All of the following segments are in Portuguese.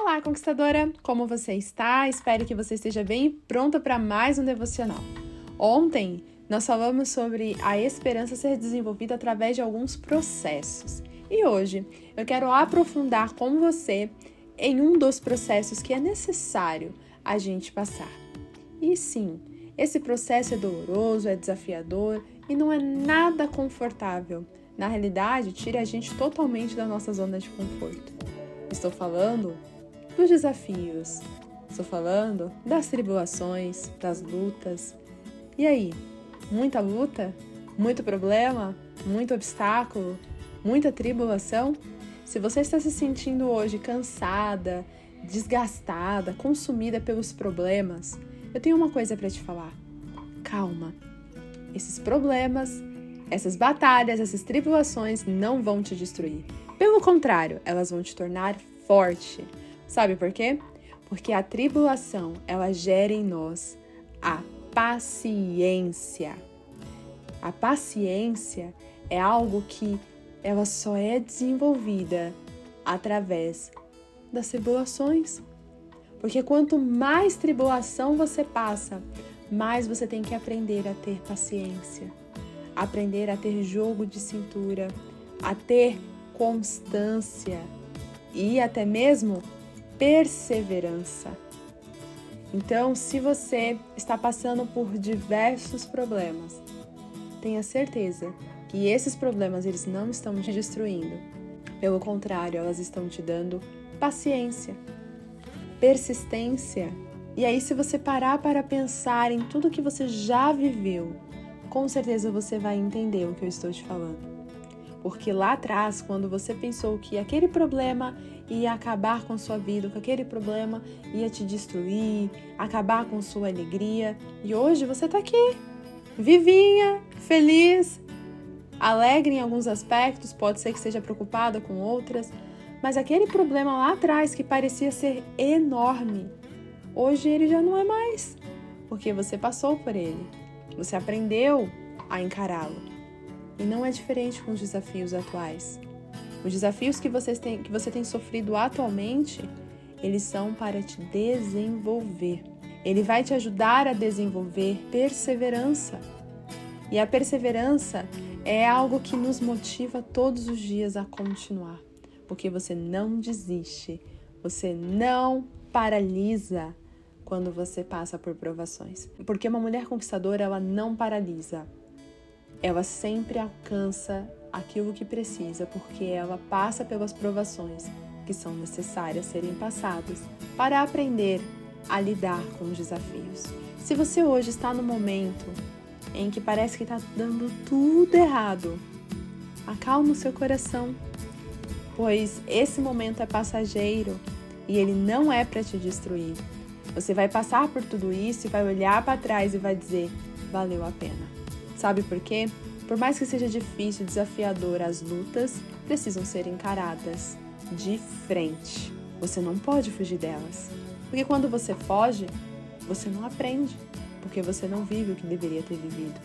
Olá, conquistadora! Como você está? Espero que você esteja bem e pronta para mais um devocional. Ontem nós falamos sobre a esperança ser desenvolvida através de alguns processos. E hoje eu quero aprofundar com você em um dos processos que é necessário a gente passar. E sim, esse processo é doloroso, é desafiador e não é nada confortável. Na realidade, tira a gente totalmente da nossa zona de conforto. Estou falando dos desafios, estou falando das tribulações, das lutas. E aí, muita luta? Muito problema? Muito obstáculo? Muita tribulação? Se você está se sentindo hoje cansada, desgastada, consumida pelos problemas, eu tenho uma coisa para te falar. Calma. Esses problemas, essas batalhas, essas tribulações não vão te destruir. Pelo contrário, elas vão te tornar forte. Sabe por quê? Porque a tribulação, ela gera em nós a paciência. A paciência é algo que ela só é desenvolvida através das tribulações. Porque quanto mais tribulação você passa, mais você tem que aprender a ter paciência, aprender a ter jogo de cintura, a ter constância e até mesmo perseverança. Então, se você está passando por diversos problemas, tenha certeza que esses problemas eles não estão te destruindo. Pelo contrário, elas estão te dando paciência, persistência. E aí, se você parar para pensar em tudo que você já viveu, com certeza você vai entender o que eu estou te falando. Porque lá atrás, quando você pensou que aquele problema ia acabar com sua vida, que aquele problema ia te destruir, acabar com sua alegria, e hoje você está aqui, vivinha, feliz, alegre em alguns aspectos, pode ser que seja preocupada com outras, mas aquele problema lá atrás que parecia ser enorme, hoje ele já não é mais, porque você passou por ele, você aprendeu a encará-lo. E não é diferente com os desafios atuais. Os desafios que você tem, que você tem sofrido atualmente, eles são para te desenvolver. Ele vai te ajudar a desenvolver perseverança. E a perseverança é algo que nos motiva todos os dias a continuar porque você não desiste, você não paralisa quando você passa por provações. Porque uma mulher conquistadora, ela não paralisa. Ela sempre alcança aquilo que precisa, porque ela passa pelas provações que são necessárias serem passadas para aprender a lidar com os desafios. Se você hoje está no momento em que parece que está dando tudo errado, acalma o seu coração, pois esse momento é passageiro e ele não é para te destruir. Você vai passar por tudo isso e vai olhar para trás e vai dizer: valeu a pena. Sabe por quê? Por mais que seja difícil, desafiador, as lutas precisam ser encaradas de frente. Você não pode fugir delas. Porque quando você foge, você não aprende, porque você não vive o que deveria ter vivido.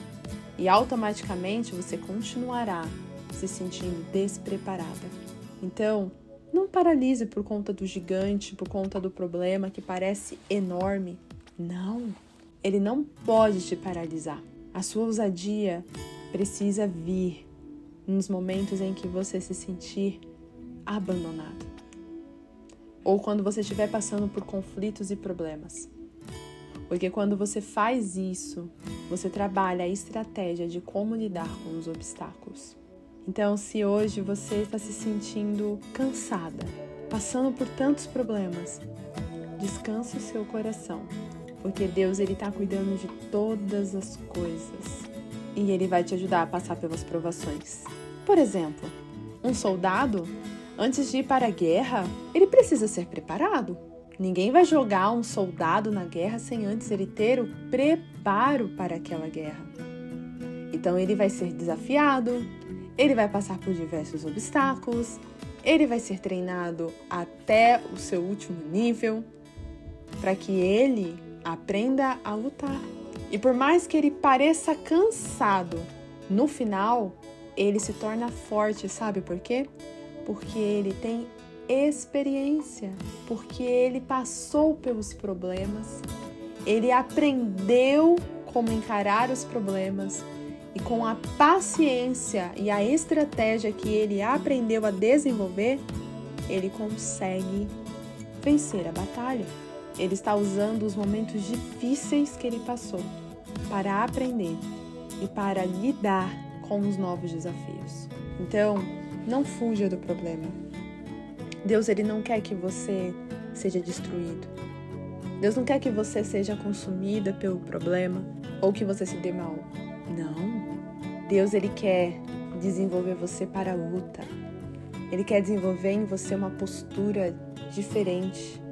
E automaticamente você continuará se sentindo despreparada. Então, não paralise por conta do gigante, por conta do problema que parece enorme. Não, ele não pode te paralisar. A sua ousadia precisa vir nos momentos em que você se sentir abandonado ou quando você estiver passando por conflitos e problemas. Porque quando você faz isso, você trabalha a estratégia de como lidar com os obstáculos. Então, se hoje você está se sentindo cansada, passando por tantos problemas, descanse o seu coração, porque Deus ele está cuidando de todas as coisas e ele vai te ajudar a passar pelas provações. Por exemplo, um soldado, antes de ir para a guerra, ele precisa ser preparado. Ninguém vai jogar um soldado na guerra sem antes ele ter o preparo para aquela guerra. Então ele vai ser desafiado, ele vai passar por diversos obstáculos, ele vai ser treinado até o seu último nível para que ele aprenda a lutar. E por mais que ele pareça cansado, no final ele se torna forte, sabe por quê? Porque ele tem experiência, porque ele passou pelos problemas, ele aprendeu como encarar os problemas e com a paciência e a estratégia que ele aprendeu a desenvolver, ele consegue vencer a batalha. Ele está usando os momentos difíceis que ele passou para aprender e para lidar com os novos desafios. Então, não fuja do problema. Deus ele não quer que você seja destruído. Deus não quer que você seja consumida pelo problema ou que você se dê mal. Não. Deus ele quer desenvolver você para a luta. Ele quer desenvolver em você uma postura diferente.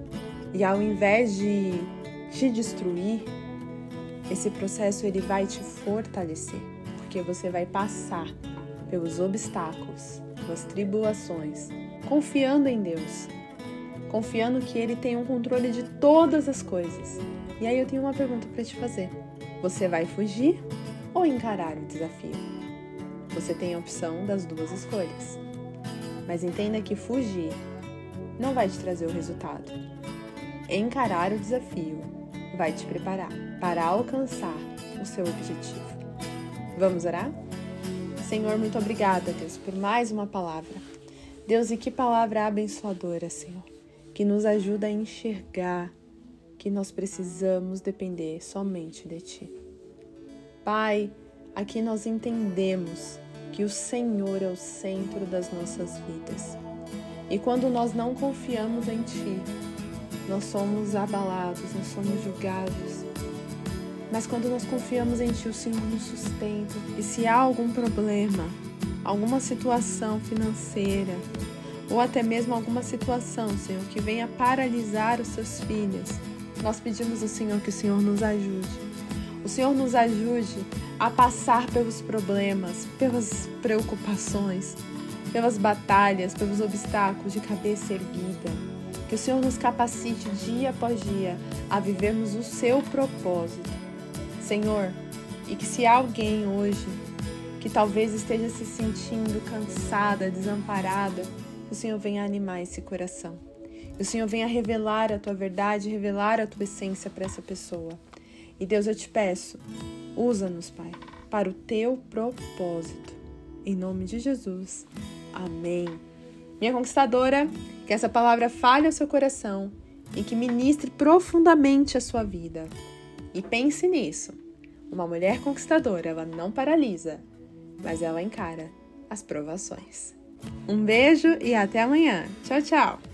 E ao invés de te destruir, esse processo ele vai te fortalecer, porque você vai passar pelos obstáculos, pelas tribulações, confiando em Deus, confiando que ele tem um controle de todas as coisas. E aí eu tenho uma pergunta para te fazer. Você vai fugir ou encarar o desafio? Você tem a opção das duas escolhas. Mas entenda que fugir não vai te trazer o resultado. Encarar o desafio vai te preparar para alcançar o seu objetivo. Vamos orar? Senhor, muito obrigada, Deus, por mais uma palavra. Deus, e que palavra abençoadora, Senhor, que nos ajuda a enxergar que nós precisamos depender somente de Ti. Pai, aqui nós entendemos que o Senhor é o centro das nossas vidas. E quando nós não confiamos em Ti, nós somos abalados, nós somos julgados. Mas quando nós confiamos em Ti, o Senhor nos sustenta. E se há algum problema, alguma situação financeira, ou até mesmo alguma situação, Senhor, que venha paralisar os seus filhos, nós pedimos ao Senhor que o Senhor nos ajude. O Senhor nos ajude a passar pelos problemas, pelas preocupações, pelas batalhas, pelos obstáculos de cabeça erguida. Que o Senhor nos capacite dia após dia a vivermos o seu propósito. Senhor, e que se alguém hoje que talvez esteja se sentindo cansada, desamparada, o Senhor venha animar esse coração. O Senhor venha revelar a tua verdade, revelar a tua essência para essa pessoa. E Deus, eu te peço, usa-nos, Pai, para o teu propósito. Em nome de Jesus. Amém. Minha conquistadora, que essa palavra fale ao seu coração e que ministre profundamente a sua vida. E pense nisso. Uma mulher conquistadora, ela não paralisa, mas ela encara as provações. Um beijo e até amanhã. Tchau, tchau!